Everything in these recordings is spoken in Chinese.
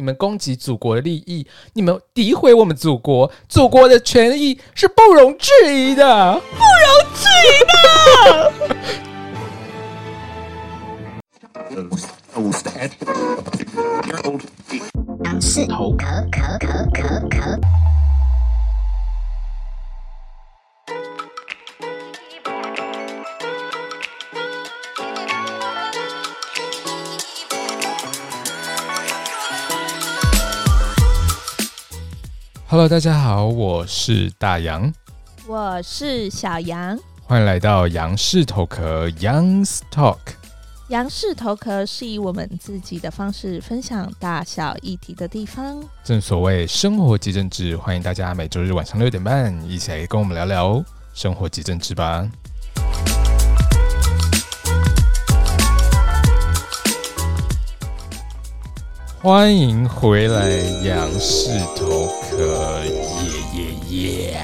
你们攻击祖国的利益，你们诋毁我们祖国，祖国的权益是不容置疑的，不容置疑的。杨氏头壳壳壳壳壳。Hello，大家好，我是大杨，我是小杨，欢迎来到杨氏头壳 Young's Talk。杨氏头壳是以我们自己的方式分享大小议题的地方。正所谓生活即政治，欢迎大家每周日晚上六点半一起来跟我们聊聊生活即政治吧。欢迎回来，杨氏头壳，耶耶耶！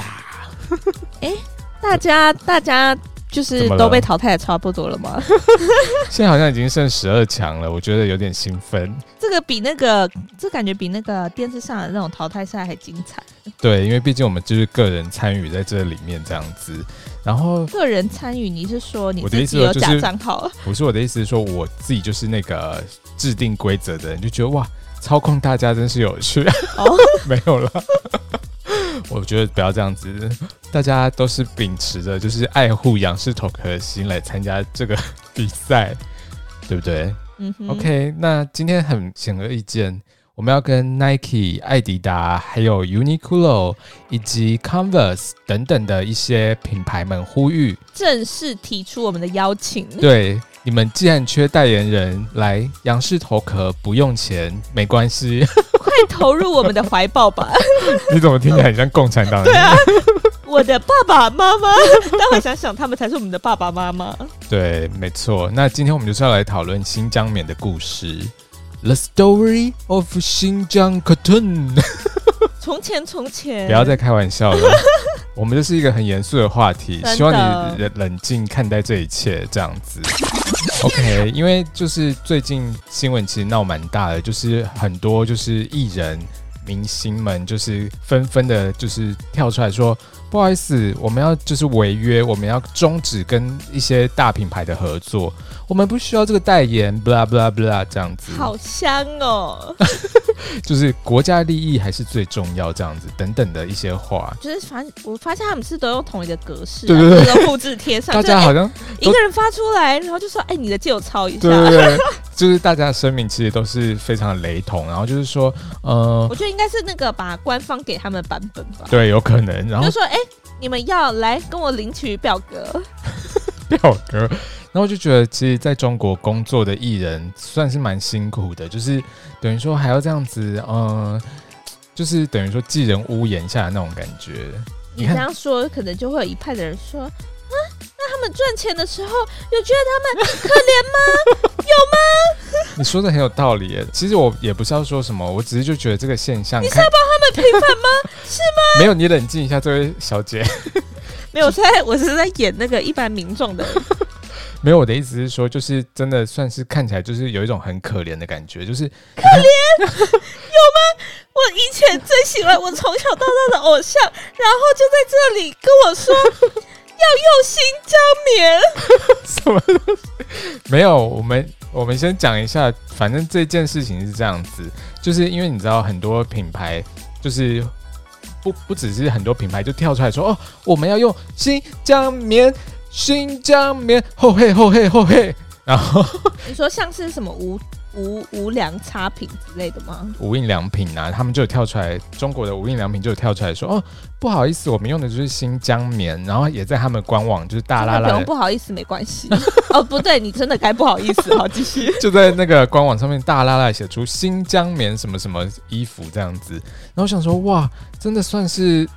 哎，大家大家就是都被淘汰的差不多了吗？现在好像已经剩十二强了，我觉得有点兴奋。这个比那个，这感觉比那个电视上的那种淘汰赛还精彩。对，因为毕竟我们就是个人参与在这里面这样子。然后个人参与，你是说你自己有假账号？不是我的意思是说我自己就是那个制定规则的人，就觉得哇，操控大家真是有趣。哦，没有了。我觉得不要这样子，大家都是秉持着就是爱护仰视头壳的心来参加这个比赛，对不对？嗯哼。OK，那今天很显而易见。我们要跟 Nike、艾迪达、还有 Uniqlo 以及 Converse 等等的一些品牌们呼吁，正式提出我们的邀请。对，你们既然缺代言人，来杨氏头壳不用钱，没关系，快投入我们的怀抱吧！你怎么听起来很像共产党人？对啊，我的爸爸妈妈，待会想想，他们才是我们的爸爸妈妈。对，没错。那今天我们就是要来讨论新疆棉的故事。The story of 新疆 cotton。从前，从前，不要再开玩笑了。我们这是一个很严肃的话题，希望你冷冷静看待这一切，这样子。OK，因为就是最近新闻其实闹蛮大的，就是很多就是艺人明星们就是纷纷的，就是跳出来说。不好意思，我们要就是违约，我们要终止跟一些大品牌的合作，我们不需要这个代言，blah blah blah 这样子。好香哦，就是国家利益还是最重要，这样子等等的一些话。就是反正我发现他们是都用同一个格式，对对对，复制贴上。大家好像一个人发出来，然后就说：“哎，你的借我抄一下。”对对对，就是大家的声明其实都是非常的雷同，然后就是说，呃，我觉得应该是那个把官方给他们的版本吧。对，有可能。然后就说：“哎。”你们要来跟我领取表格，表格，然后我就觉得，其实在中国工作的艺人算是蛮辛苦的，就是等于说还要这样子，嗯，就是等于说寄人屋檐下的那种感觉。你，你这样说，可能就会有一派的人说，啊，那他们赚钱的时候，有觉得他们可怜吗？有吗？你说的很有道理耶。其实我也不是要说什么，我只是就觉得这个现象，你是要帮他们平反吗？是吗？没有，你冷静一下，这位小姐。没有，我在我是在演那个一般民众的。没有，我的意思是说，就是真的算是看起来就是有一种很可怜的感觉，就是可怜 有吗？我以前最喜欢我从小到大的偶像，然后就在这里跟我说要用新疆棉。什么东西？没有，我们我们先讲一下，反正这件事情是这样子，就是因为你知道很多品牌就是。不不只是很多品牌就跳出来说哦，我们要用新疆棉，新疆棉，厚嘿厚嘿厚嘿。然后 你说像是什么无无无良差评之类的吗？无印良品啊，他们就有跳出来，中国的无印良品就有跳出来说哦，不好意思，我们用的就是新疆棉，然后也在他们官网就是大拉拉，不用不好意思，没关系。哦，不对，你真的该不好意思，好继续。就在那个官网上面大拉拉写出新疆棉什么什么衣服这样子，然后我想说哇。真的算是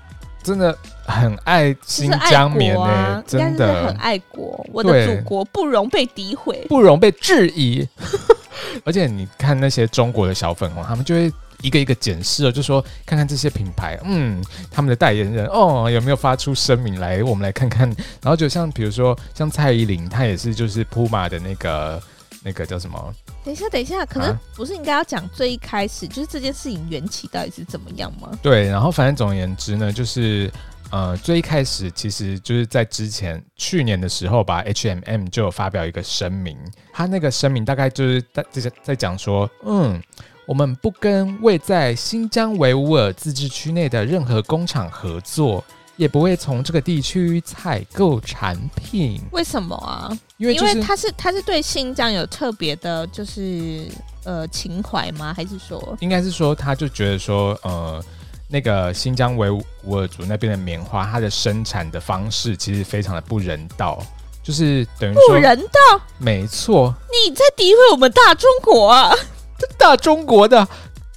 真的很爱新疆棉呢、欸啊，真的很爱国。我的祖国不容被诋毁，不容被质疑。而且你看那些中国的小粉红，他们就会一个一个检视了，就说看看这些品牌，嗯，他们的代言人哦有没有发出声明来，我们来看看。然后就像比如说像蔡依林，她也是就是 Puma 的那个那个叫什么？等一下，等一下，可能啊不是应该要讲最一开始，就是这件事情缘起到底是怎么样吗？对，然后反正总而言之呢，就是呃，最一开始其实就是在之前去年的时候吧，H M M 就有发表一个声明，他那个声明大概就是在在在讲说，嗯，我们不跟位在新疆维吾尔自治区内的任何工厂合作。也不会从这个地区采购产品。为什么啊？因为、就是、因为他是他是对新疆有特别的，就是呃情怀吗？还是说？应该是说，他就觉得说，呃，那个新疆维吾尔族那边的棉花，它的生产的方式其实非常的不人道，就是等于说不人道。没错，你在诋毁我们大中国啊！大中国的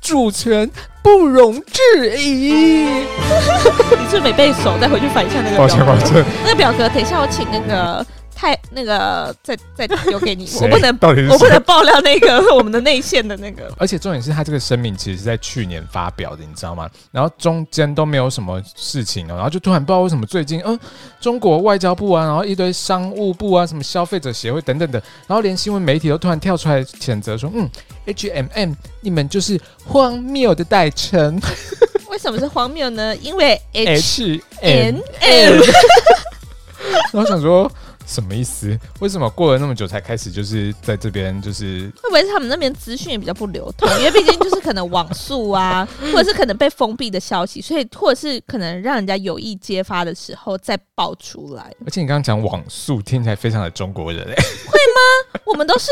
主权。不容置疑。你是没背熟，再回去翻一下那个表格。抱歉抱歉，那个表格，等一下我请那个太那个再再留给你。我不能，我不能爆料那个 我们的内线的那个。而且重点是他这个声明其实是在去年发表的，你知道吗？然后中间都没有什么事情哦，然后就突然不知道为什么最近，嗯，中国外交部啊，然后一堆商务部啊，什么消费者协会等等的，然后连新闻媒体都突然跳出来谴责说，嗯。，H&M M, 你们就是荒谬的代称。为什么是荒谬呢？因为 H M M。然后想说什么意思？为什么过了那么久才开始，就是在这边，就是会不会是他们那边资讯也比较不流通？因为毕竟就是可能网速啊，或者是可能被封闭的消息，所以或者是可能让人家有意揭发的时候再爆出来。而且你刚刚讲网速，听起来非常的中国人哎，会吗？我们都是。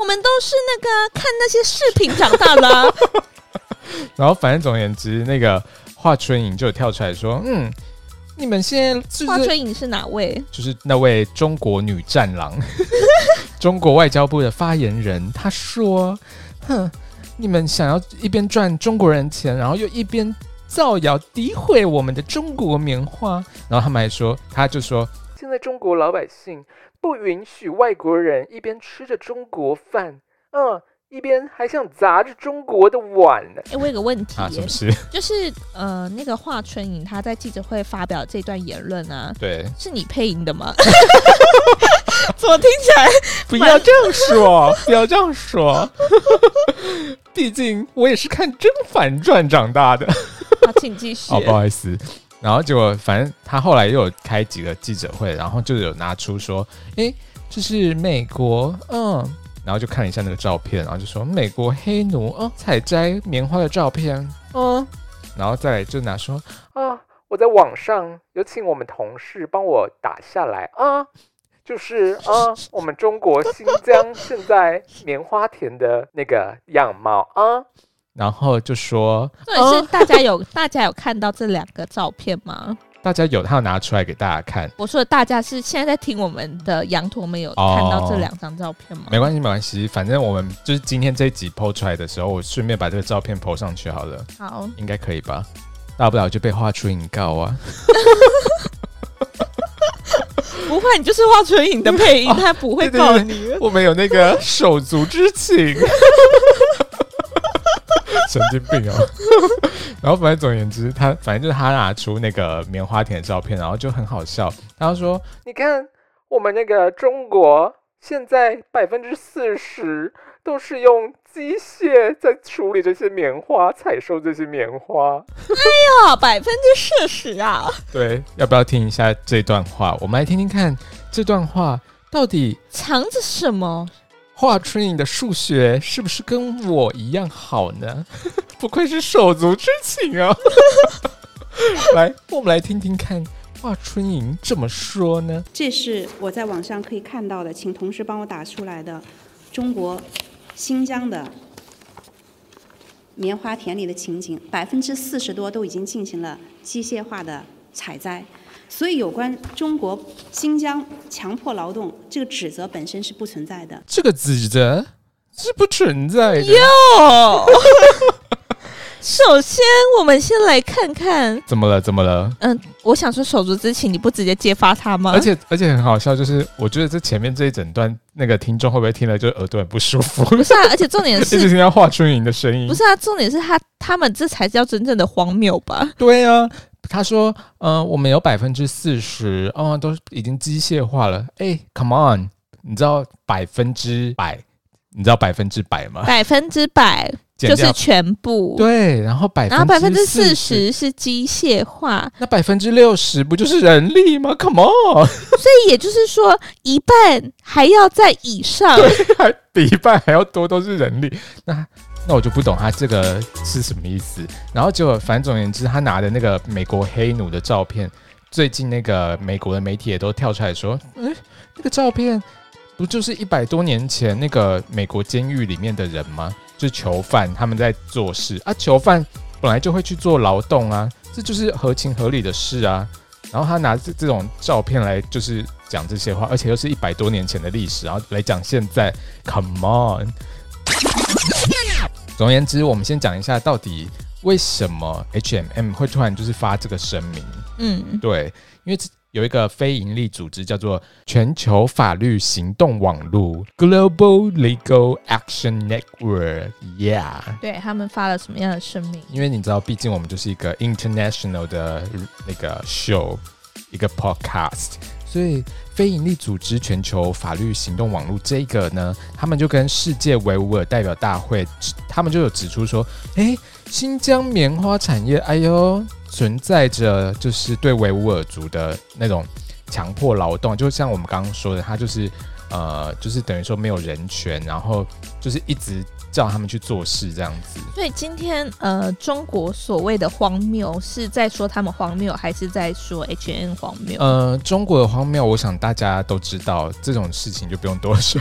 我们都是那个看那些视频长大的，啊，然后反正总而言之，那个华春莹就有跳出来说：“嗯，你们现在华春莹是哪位？就是那位中国女战狼，中国外交部的发言人。他说：‘哼，你们想要一边赚中国人钱，然后又一边造谣诋毁我们的中国棉花。’然后他们还说，他就说，现在中国老百姓。”不允许外国人一边吃着中国饭，嗯，一边还想砸着中国的碗呢。哎，我有个问题，啊，什么事？就是呃，那个华春莹她在记者会发表这段言论啊，对，是你配音的吗？怎么听起来？不要这样说，不要这样说，毕竟我也是看《甄嬛传》长大的。好，请继续。哦，不好意思。然后结果，反正他后来又有开几个记者会，然后就有拿出说，哎，这是美国，嗯，然后就看了一下那个照片，然后就说美国黑奴，哦，采摘棉花的照片，嗯，然后再来就拿说，啊，我在网上有请我们同事帮我打下来，啊，就是啊，我们中国新疆现在棉花田的那个样貌，啊。然后就说，对，是大家有、哦、大家有看到这两个照片吗？大家有，他有拿出来给大家看。我说的大家是现在在听我们的羊驼们有看到这两张照片吗？哦、没关系，没关系，反正我们就是今天这一集 PO 出来的时候，我顺便把这个照片 PO 上去好了。好，应该可以吧？大不了就被画出影告啊！不会，你就是画出影的配音，他不会告你、哦对对对。我们有那个手足之情。神经病哦！然后反正总而言之，他反正就是他拿出那个棉花田的照片，然后就很好笑。他说：“你看，我们那个中国现在百分之四十都是用机械在处理这些棉花，采收这些棉花。”哎呀，百分之四十啊！对，要不要听一下这段话？我们来听听看这段话到底藏着什么。华春莹的数学是不是跟我一样好呢？不愧是手足之情啊！来，我们来听听看华春莹怎么说呢？这是我在网上可以看到的，请同事帮我打出来的中国新疆的棉花田里的情景，百分之四十多都已经进行了机械化的采摘。所以，有关中国新疆强迫劳动这个指责本身是不存在的。这个指责是不存在的。哟，首先，我们先来看看怎么了？怎么了？嗯，我想说手足之情，你不直接揭发他吗？而且，而且很好笑，就是我觉得这前面这一整段，那个听众会不会听了就耳朵很不舒服？不是啊，而且重点是 一直听到华春莹的声音。不是啊，重点是他他们这才叫真正的荒谬吧？对啊。他说：“嗯、呃，我们有百分之四十，哦，都已经机械化了。哎，Come on，你知道百分之百，你知道百分之百吗？百分之百就是全部。对，然后百然后百分之四十是机械化，那百分之六十不就是人力吗？Come on！所以也就是说，一半还要在以上，对，还比一半还要多，都是人力。那那我就不懂他这个是什么意思。然后结果反总而言之，他拿的那个美国黑奴的照片，最近那个美国的媒体也都跳出来说，嗯，那个照片不就是一百多年前那个美国监狱里面的人吗？就是囚犯他们在做事啊，囚犯本来就会去做劳动啊，这就是合情合理的事啊。然后他拿这这种照片来就是讲这些话，而且又是一百多年前的历史，然后来讲现在，Come on。总而言之，我们先讲一下到底为什么 HMM 会突然就是发这个声明。嗯，对，因为有一个非营利组织叫做全球法律行动网络 （Global Legal Action Network），Yeah，对他们发了什么样的声明？因为你知道，毕竟我们就是一个 international 的那个 show，一个 podcast。所以，非营利组织全球法律行动网络这个呢，他们就跟世界维吾尔代表大会，他们就有指出说，诶，新疆棉花产业，哎呦，存在着就是对维吾尔族的那种强迫劳动，就像我们刚刚说的，他就是呃，就是等于说没有人权，然后就是一直。叫他们去做事这样子，所以今天呃，中国所谓的荒谬是在说他们荒谬，还是在说 HN 荒谬？呃，中国的荒谬，我想大家都知道，这种事情就不用多说。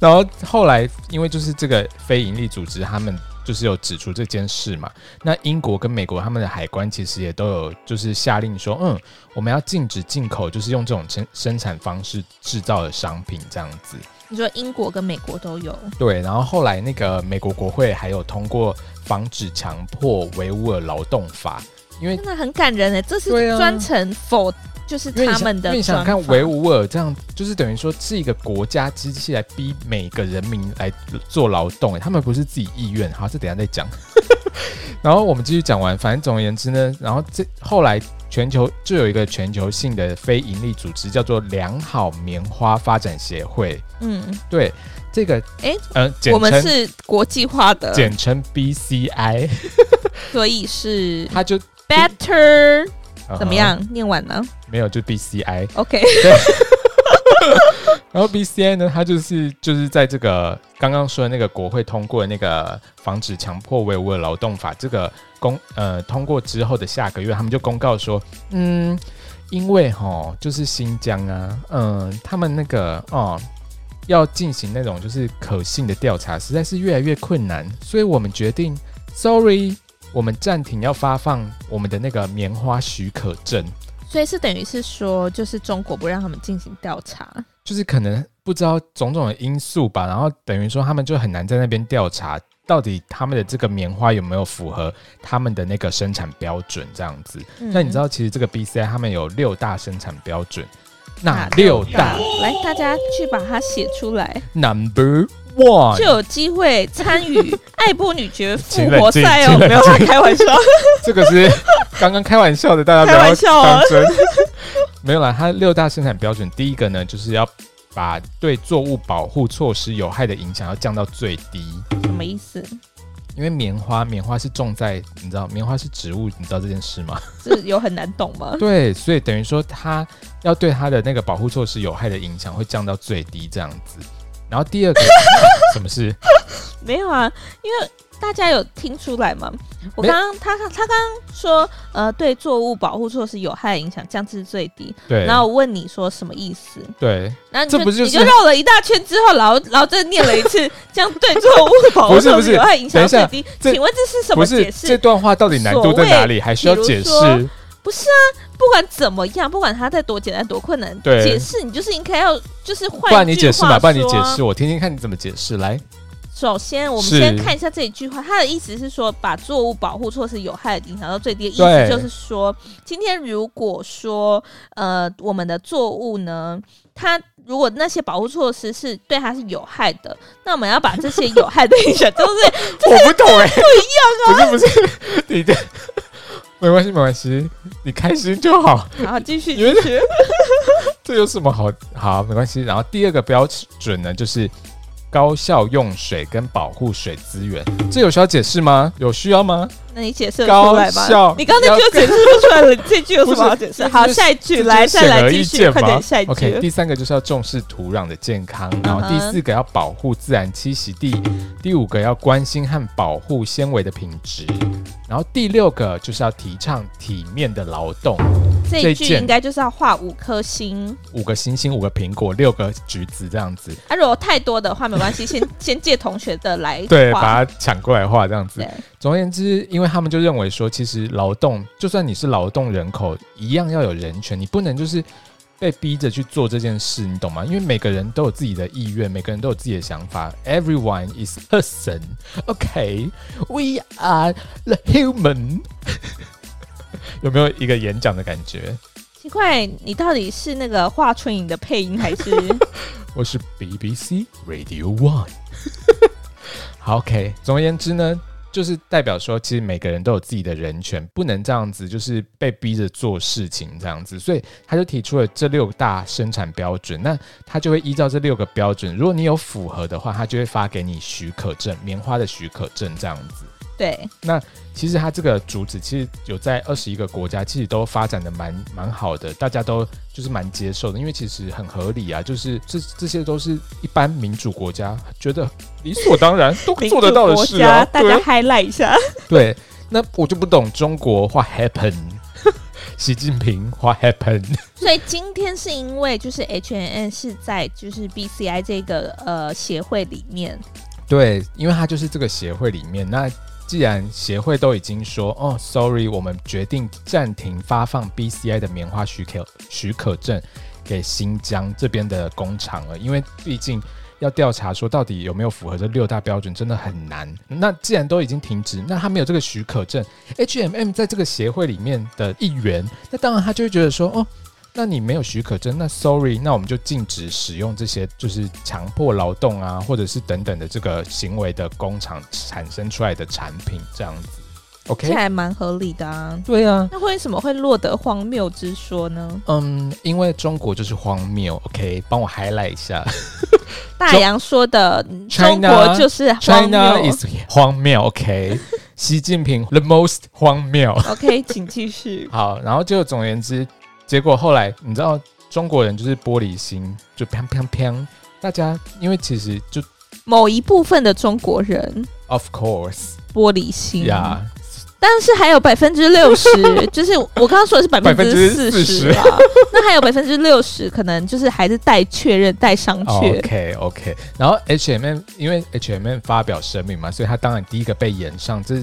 然后后来，因为就是这个非营利组织，他们就是有指出这件事嘛。那英国跟美国他们的海关其实也都有就是下令说，嗯，我们要禁止进口，就是用这种生生产方式制造的商品这样子。你说英国跟美国都有对，然后后来那个美国国会还有通过防止强迫维吾尔劳动法，因为真的很感人哎，这是专程 for 就是他们的。因为你想看维吾尔这样，就是等于说是一个国家机器来逼每个人民来做劳动，他们不是自己意愿。好，这等一下再讲。然后我们继续讲完，反正总而言之呢，然后这后来。全球就有一个全球性的非营利组织，叫做良好棉花发展协会。嗯，对，这个，哎，呃，我们是国际化的，简称 BCI，所以是 他就 better 怎么样？念完呢？没有，就 BCI。OK。然后 BCI 呢，它就是就是在这个刚刚说的那个国会通过的那个防止强迫维吾尔劳动法这个公呃通过之后的下个月，他们就公告说，嗯，因为哈就是新疆啊，嗯，他们那个哦要进行那种就是可信的调查，实在是越来越困难，所以我们决定，sorry，我们暂停要发放我们的那个棉花许可证。所以是等于是说，就是中国不让他们进行调查，就是可能不知道种种的因素吧。然后等于说他们就很难在那边调查，到底他们的这个棉花有没有符合他们的那个生产标准这样子。嗯、那你知道，其实这个 BCI 他们有六大生产标准，哪六大？来，大家去把它写出来。Number one 就有机会参与 爱波女爵复活赛哦，没有开玩笑，这个是。刚刚开玩笑的，大家不要 当真。没有啦，它六大生产标准，第一个呢，就是要把对作物保护措施有害的影响要降到最低。什么意思？因为棉花，棉花是种在，你知道，棉花是植物，你知道这件事吗？这有很难懂吗？对，所以等于说，它要对它的那个保护措施有害的影响会降到最低，这样子。然后第二个，什么事？没有啊，因为。大家有听出来吗？我刚刚他他刚刚说，呃，对作物保护措施有害影响降至最低。对。然后我问你说什么意思？对。然后你就这不就是你就绕了一大圈之后，然后然后再念了一次，这样对作物保护措施有害影响最低。请问这是什么解释？这段话到底难度在哪里？还需要解释？不是啊，不管怎么样，不管它再多简单多困难，对解释你就是应该要就是换。不然你解释嘛，不然你解释，我听听看你怎么解释来。首先，我们先看一下这一句话，它的意思是说，把作物保护措施有害的影响到最低。意思就是说，今天如果说，呃，我们的作物呢，它如果那些保护措施是对它是有害的，那我们要把这些有害的影响 都是，我不懂哎，不一样啊，不是不是，你的没关系没关系，你开心就好。好，继续继续，这有什么好？好，没关系。然后第二个标准呢，就是。高效用水跟保护水资源。这有需要解释吗？有需要吗？那你解释出来吗？你刚刚那句解释不出来了，这句有什么好解释？好，下一句来，再来继续，快点下一句。OK，第三个就是要重视土壤的健康，然后第四个要保护自然栖息地，第五个要关心和保护纤维的品质，然后第六个就是要提倡体面的劳动。这一句应该就是要画五颗星，五个星星，五个苹果，六个橘子这样子。啊，如果太多的话没关系，先 先借同学的来，对，把它抢过来画这样子。总而言之，因为他们就认为说，其实劳动就算你是劳动人口，一样要有人权，你不能就是被逼着去做这件事，你懂吗？因为每个人都有自己的意愿，每个人都有自己的想法。Everyone is person. OK, we are the human. 有没有一个演讲的感觉？奇怪，你到底是那个华春莹的配音，还是 我是 BBC Radio One？好，OK。总而言之呢。就是代表说，其实每个人都有自己的人权，不能这样子，就是被逼着做事情这样子。所以他就提出了这六大生产标准，那他就会依照这六个标准，如果你有符合的话，他就会发给你许可证，棉花的许可证这样子。对，那其实它这个主旨其实有在二十一个国家，其实都发展的蛮蛮好的，大家都就是蛮接受的，因为其实很合理啊，就是这这些都是一般民主国家觉得理所当然都做得到的事啊。大家 highlight 一下。对，那我就不懂中国 what happened，习近平 what happened。所以今天是因为就是 H&N 是在就是 BCI 这个呃协会里面。对，因为它就是这个协会里面那。既然协会都已经说哦，sorry，我们决定暂停发放 BCI 的棉花许可许可证给新疆这边的工厂了，因为毕竟要调查说到底有没有符合这六大标准，真的很难。那既然都已经停止，那他没有这个许可证，HMM 在这个协会里面的一员，那当然他就会觉得说哦。那你没有许可证，那 sorry，那我们就禁止使用这些就是强迫劳动啊，或者是等等的这个行为的工厂产生出来的产品这样子，OK，这还蛮合理的啊。对啊，那为什么会落得荒谬之说呢？嗯，因为中国就是荒谬，OK，帮我 highlight 一下。大洋说的中国就是荒谬，China is 荒谬，OK。习近平 the most 荒谬，OK，请继续。好，然后就总而言之。结果后来，你知道中国人就是玻璃心，就砰砰砰！大家因为其实就某一部分的中国人，of course，玻璃心呀。Yeah. 但是还有百分之六十，就是我刚刚说的是百分之四十啊。那还有百分之六十，可能就是还是待确认、待商榷。OK OK。然后 H&M 因为 H&M 发表声明嘛，所以他当然第一个被延上。这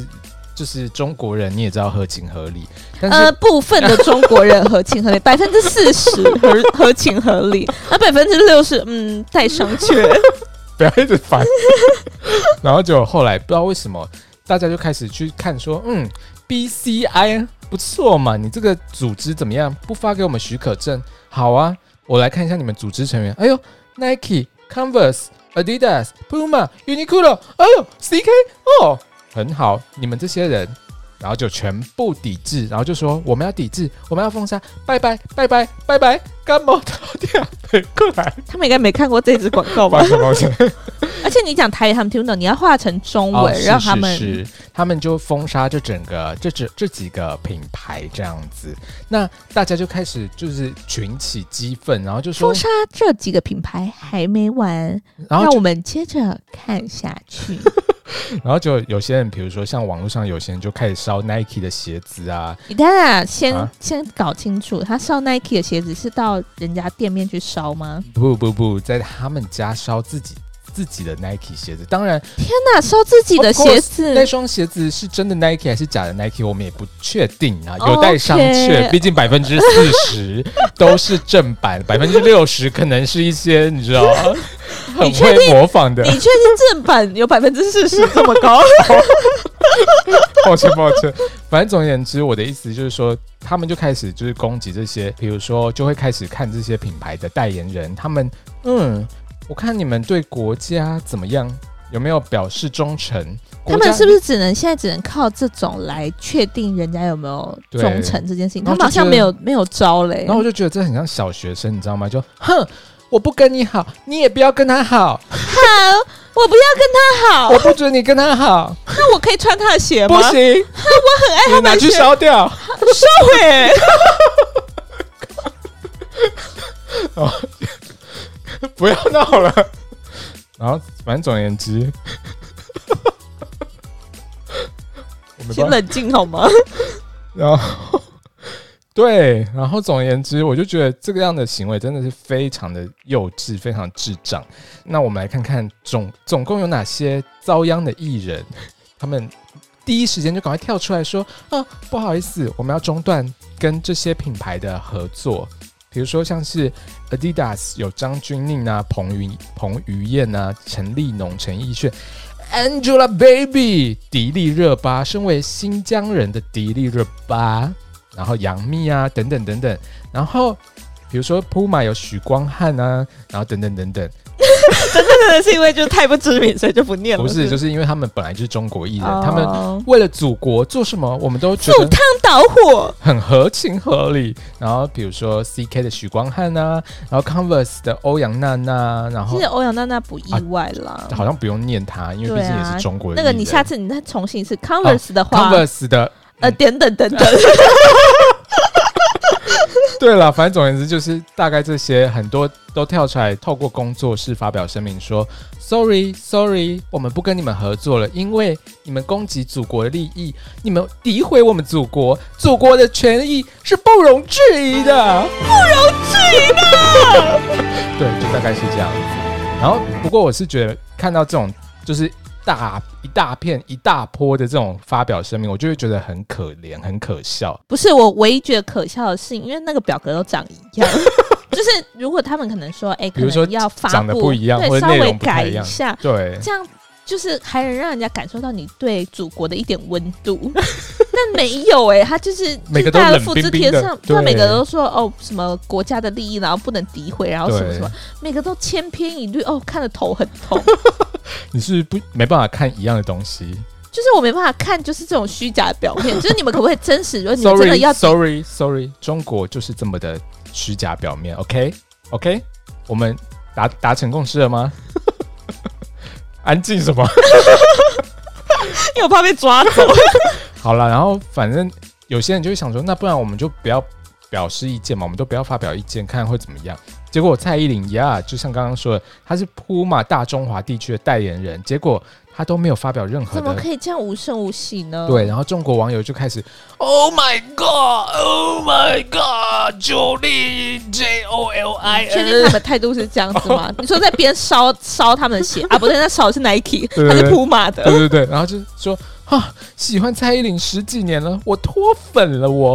就是中国人，你也知道合情合理。但是呃，部分的中国人合情合理，百分之四十合合情合理，那百分之六十，嗯，待商榷。不要一直烦。然后就后来不知道为什么，大家就开始去看说，嗯，BCI 不错嘛，你这个组织怎么样？不发给我们许可证，好啊，我来看一下你们组织成员。哎呦，Nike、Converse、Adidas、Puma、Uniqlo，哎呦，CK 哦。很好，你们这些人，然后就全部抵制，然后就说我们要抵制，我们要封杀，拜拜拜拜拜拜，干嘛的？过来，他们应该没看过这支广告吧？而且你讲台语他们听不懂，你要画成中文，让他们他们就封杀这整个这这这几个品牌这样子，那大家就开始就是群起激愤，然后就说封杀这几个品牌还没完，然后让我们接着看下去。然后就有些人，比如说像网络上有些人就开始烧 Nike 的鞋子啊。你等等先、啊、先搞清楚，他烧 Nike 的鞋子是到人家店面去烧吗？不不不，在他们家烧自己自己的 Nike 鞋子。当然，天哪，烧自己的鞋子，那双鞋子是真的 Nike 还是假的 Nike？我们也不确定啊，有待商榷。毕竟百分之四十都是正版，百分之六十可能是一些你知道吗？很会模仿的，你确定正版有百分之四十这么高？抱歉抱歉，反正总而言之，我的意思就是说，他们就开始就是攻击这些，比如说就会开始看这些品牌的代言人，他们嗯，我看你们对国家怎么样，有没有表示忠诚？他们是不是只能现在只能靠这种来确定人家有没有忠诚这件事情？他们好像没有没有招嘞。然后我就觉得这很像小学生，你知道吗？就哼。我不跟你好，你也不要跟他好。好，我不要跟他好，我不准你跟他好。那我可以穿他的鞋吗？不行，我很爱他的鞋，拿去烧掉，烧毁。哦，不要闹了。然后，反正总而言之，先冷静好吗？然后。对，然后总而言之，我就觉得这个样的行为真的是非常的幼稚，非常智障。那我们来看看总总共有哪些遭殃的艺人，他们第一时间就赶快跳出来说：“啊，不好意思，我们要中断跟这些品牌的合作。”比如说像是 Adidas 有张钧甯啊、彭于彭于晏啊、陈立农、陈奕迅、Angelababy、迪丽热巴，身为新疆人的迪丽热巴。然后杨幂啊，等等等等，然后比如说 Puma 有许光汉啊，然后等等等等，真的真的是因为就是太不知名，所以就不念了。不是，就是因为他们本来就是中国艺人，哦、他们为了祖国做什么，我们都觉得赴汤蹈火，很合情合理。然后比如说 CK 的许光汉啊，然后 Converse 的欧阳娜娜，然后其实欧阳娜娜不意外啦、啊，好像不用念他，因为毕竟也是中国人、啊。那个你下次你再重新一次 Converse 的话、哦、，Converse 的。呃，点等 等等。对了，反正总而言之就是大概这些，很多都跳出来透过工作室发表声明说：“Sorry, Sorry，我们不跟你们合作了，因为你们攻击祖国的利益，你们诋毁我们祖国，祖国的权益是不容置疑的，不容置疑的。”对，就大概是这样子。然后，不过我是觉得看到这种就是。大一大片一大波的这种发表声明，我就会觉得很可怜，很可笑。不是我唯一觉得可笑的是，因为那个表格都长一样，就是如果他们可能说，哎、欸，比如说要发布，长得不一样，对，稍微改一下，对，这样。就是还能让人家感受到你对祖国的一点温度，但没有哎、欸，他就是每个都冷冰冰的，复制贴上，对，每个都说哦什么国家的利益，然后不能诋毁，然后什么什么，每个都千篇一律，哦，看的头很痛。你是不没办法看一样的东西，就是我没办法看，就是这种虚假的表面，就是你们可不可以真实？如果你们真的要，sorry sorry，中国就是这么的虚假表面，OK OK，我们达达成共识了吗？安静什么？因为我怕被抓走。好了，然后反正有些人就会想说，那不然我们就不要表示意见嘛，我们都不要发表意见，看看会怎么样。结果蔡依林呀，就像刚刚说的，她是 Puma 大中华地区的代言人，结果她都没有发表任何的，怎么可以这样无声无息呢？对，然后中国网友就开始，Oh my God，Oh my God，Jolin J O L I，确定他们态度是这样子吗？你说在边烧烧他们的鞋啊？不对，那烧的是 Nike，他是 Puma 的，对对对，然后就说。啊，喜欢蔡依林十几年了，我脱粉了我，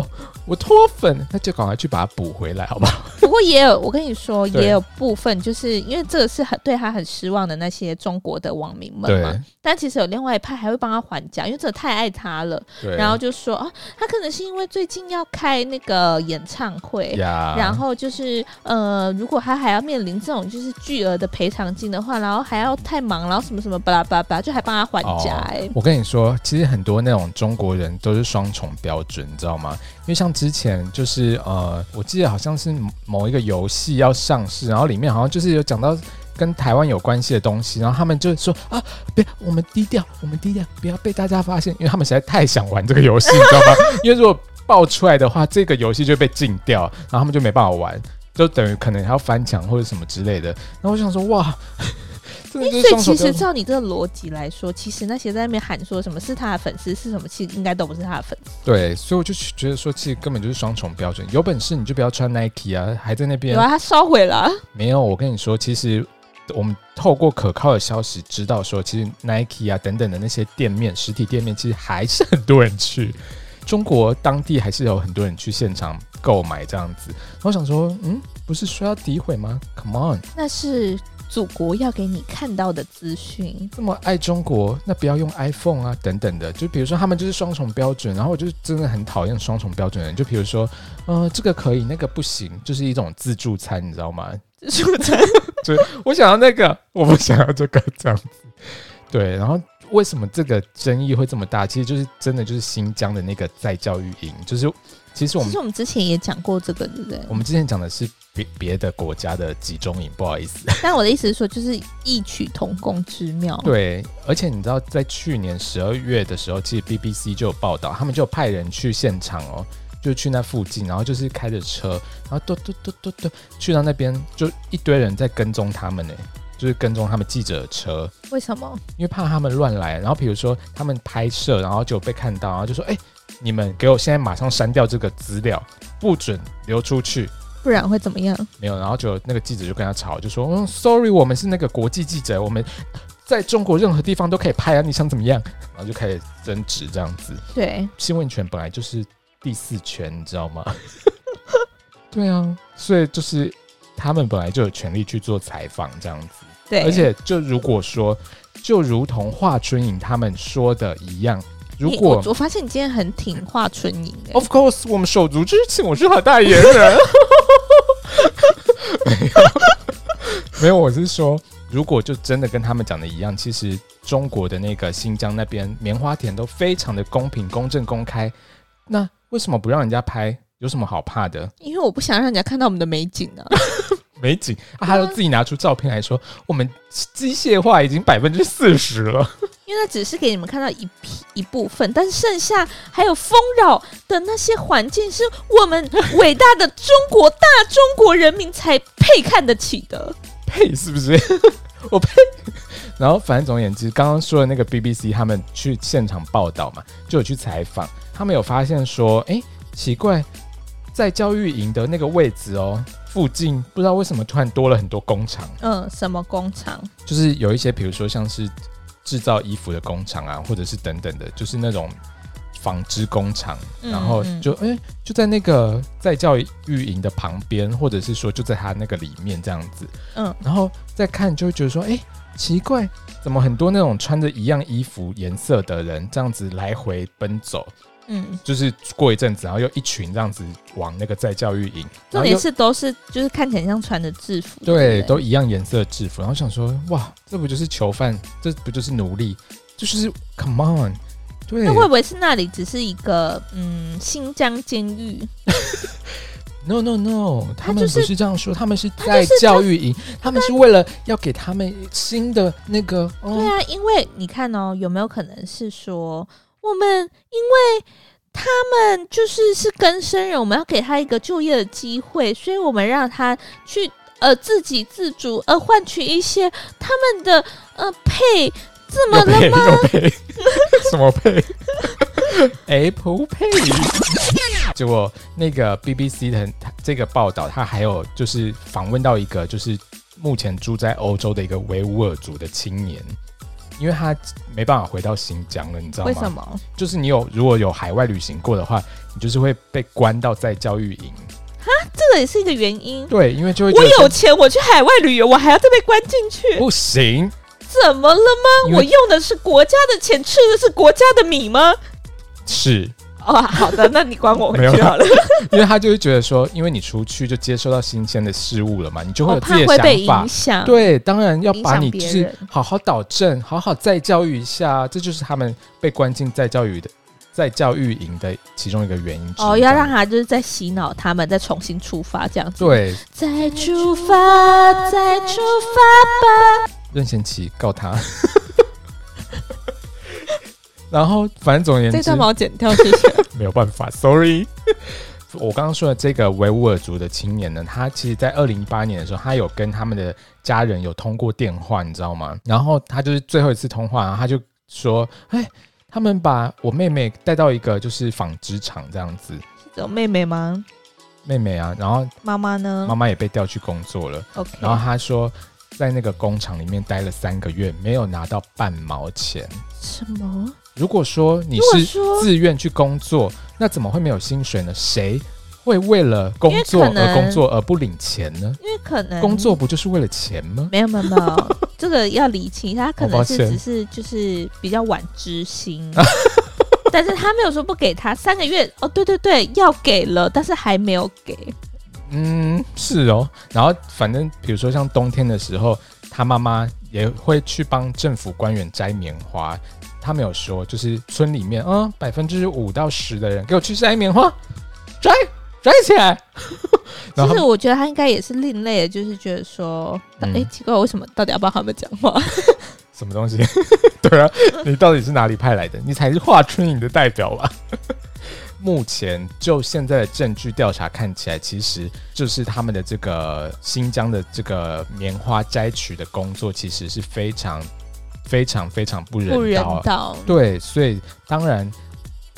我我脱粉，那就赶快去把它补回来，好不好？不过也有，我跟你说，也有部分就是因为这个是很对他很失望的那些中国的网民们嘛。但其实有另外一派还会帮他还价，因为这太爱他了。然后就说啊，他可能是因为最近要开那个演唱会，然后就是呃，如果他还要面临这种就是巨额的赔偿金的话，然后还要太忙，然后什么什么巴拉巴拉，就还帮他还价。哎，我跟你说。其实很多那种中国人都是双重标准，你知道吗？因为像之前就是呃，我记得好像是某某一个游戏要上市，然后里面好像就是有讲到跟台湾有关系的东西，然后他们就说啊，别，我们低调，我们低调，不要被大家发现，因为他们实在太想玩这个游戏，你知道吗？因为如果爆出来的话，这个游戏就被禁掉，然后他们就没办法玩，就等于可能还要翻墙或者什么之类的。然后我想说，哇。所以其实照你这个逻辑来说，其实那些在那边喊说什么是他的粉丝是什么，其实应该都不是他的粉丝。对，所以我就觉得说，其实根本就是双重标准。有本事你就不要穿 Nike 啊，还在那边。有啊，他烧毁了。没有，我跟你说，其实我们透过可靠的消息知道说，其实 Nike 啊等等的那些店面，实体店面其实还是很多人去。中国当地还是有很多人去现场购买这样子。我想说，嗯，不是说要诋毁吗？Come on，那是。祖国要给你看到的资讯，这么爱中国，那不要用 iPhone 啊，等等的。就比如说，他们就是双重标准，然后我就真的很讨厌双重标准的人。就比如说，呃，这个可以，那个不行，就是一种自助餐，你知道吗？自助餐，就我想要那个，我不想要这个，这样子。对，然后为什么这个争议会这么大？其实就是真的就是新疆的那个在教育营，就是其实我们其实我们之前也讲过这个，对不对？我们之前讲的是别别的国家的集中营，不好意思。但我的意思是说，就是异曲同工之妙。对，而且你知道，在去年十二月的时候，其实 BBC 就有报道，他们就派人去现场哦，就去那附近，然后就是开着车，然后嘟嘟嘟嘟嘟去到那边，就一堆人在跟踪他们呢。就是跟踪他们记者的车，为什么？因为怕他们乱来。然后比如说他们拍摄，然后就被看到，然后就说：“哎、欸，你们给我现在马上删掉这个资料，不准流出去，不然会怎么样？”没有，然后就那个记者就跟他吵，就说：“嗯，sorry，我们是那个国际记者，我们在中国任何地方都可以拍啊，你想怎么样？”然后就开始争执这样子。对，新闻权本来就是第四权，你知道吗？对啊，所以就是。他们本来就有权利去做采访，这样子。对，而且就如果说，就如同华春莹他们说的一样，如果我，我发现你今天很挺华春莹，Of course，我们手足之情，我是他代言人。没有，没有，我是说，如果就真的跟他们讲的一样，其实中国的那个新疆那边棉花田都非常的公平、公正、公开，那为什么不让人家拍？有什么好怕的？因为我不想让人家看到我们的美景啊！美景啊，他就自己拿出照片来说，我们机械化已经百分之四十了。因为那只是给你们看到一批一部分，但是剩下还有丰饶的那些环境，是我们伟大的中国大中国人民才配看得起的。配是不是？我配。然后反正总而言之，刚刚说的那个 BBC 他们去现场报道嘛，就有去采访，他们有发现说，哎，奇怪。在教育营的那个位置哦，附近不知道为什么突然多了很多工厂。嗯，什么工厂？就是有一些，比如说像是制造衣服的工厂啊，或者是等等的，就是那种纺织工厂。嗯、然后就哎、欸，就在那个在教育营的旁边，或者是说就在他那个里面这样子。嗯，然后再看就会觉得说，哎、欸，奇怪，怎么很多那种穿着一样衣服颜色的人这样子来回奔走？嗯，就是过一阵子，然后又一群这样子往那个在教育营，重点是都是就是看起来像穿的制服，对，对，都一样颜色的制服，然后想说哇，这不就是囚犯，这不就是奴隶，就是 come on，对，那会不会是那里只是一个嗯新疆监狱？No no no，他们不是这样说，他们是在教育营，他们是为了要给他们新的那个，对啊，因为你看哦，有没有可能是说？我们因为他们就是是更生人，我们要给他一个就业的机会，所以我们让他去呃自给自足，呃换取一些他们的呃配，怎么了吗？什 么配？Apple Pay。结果那个 BBC 的这个报道，他还有就是访问到一个就是目前住在欧洲的一个维吾尔族的青年。因为他没办法回到新疆了，你知道吗？为什么？就是你有如果有海外旅行过的话，你就是会被关到在教育营。哈，这个也是一个原因。对，因为就会我有钱，我去海外旅游，我还要再被关进去？不行。怎么了吗？我用的是国家的钱，吃的是国家的米吗？是。哦，好的，那你管我 回去好了。因为他就会觉得说，因为你出去就接收到新鲜的事物了嘛，你就会有自己的想法。对，当然要把你就是好好导正，好好再教育一下，这就是他们被关进再教育的再教育营的其中一个原因。哦，要让他就是再洗脑他们，再重新出发这样子。对，再出发，再出发吧。任贤齐告他。然后，反正总而言之，这段把我剪掉，谢谢。没有办法，sorry。我刚刚说的这个维吾尔族的青年呢，他其实，在二零一八年的时候，他有跟他们的家人有通过电话，你知道吗？然后他就是最后一次通话，然后他就说：“哎，他们把我妹妹带到一个就是纺织厂这样子。”有妹妹吗？妹妹啊，然后妈妈呢？妈妈也被调去工作了。OK。然后他说，在那个工厂里面待了三个月，没有拿到半毛钱。什么？如果说你是自愿去工作，那怎么会没有薪水呢？谁会为了工作而工作而不领钱呢？因为可能工作不就是为了钱吗？没有没有没有，这个要理清，他可能是只是就是比较晚知心，但是他没有说不给他三个月哦，对对对，要给了，但是还没有给。嗯，是哦。然后反正比如说像冬天的时候，他妈妈。也会去帮政府官员摘棉花，他没有说，就是村里面，嗯，百分之五到十的人给我去摘棉花，摘摘起来。其实我觉得他应该也是另类的，就是觉得说，哎、嗯，奇怪，为什么到底要帮他们讲话？什么东西？对啊，你到底是哪里派来的？你才是华春莹的代表吧？目前就现在的证据调查看起来，其实就是他们的这个新疆的这个棉花摘取的工作，其实是非常、非常、非常不人道。不人道。对，所以当然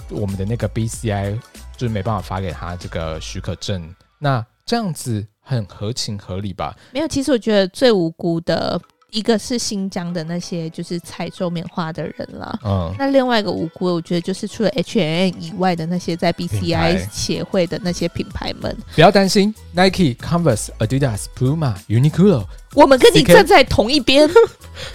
我们的那个 BCI 就是没办法发给他这个许可证。那这样子很合情合理吧？没有，其实我觉得最无辜的。一个是新疆的那些就是采收棉花的人了，嗯，那另外一个无辜，我觉得就是除了 H&M 以外的那些在 BCI 协会的那些品牌们，不要担心，Nike、Converse、Adidas、Puma、Uniqlo，我们跟你站在同一边。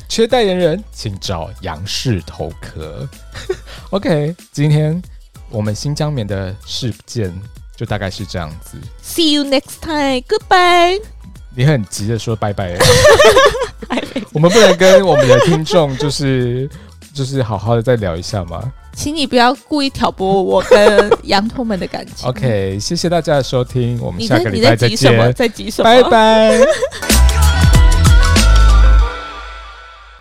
缺代言人，请找杨氏头壳。OK，今天我们新疆棉的事件就大概是这样子。See you next time. Goodbye. 你很急的说拜拜，我们不能跟我们的听众就是 就是好好的再聊一下吗？请你不要故意挑拨我跟羊驼们的感情。OK，谢谢大家的收听，我们下个礼拜再见。你在急什么？在急什么？拜拜。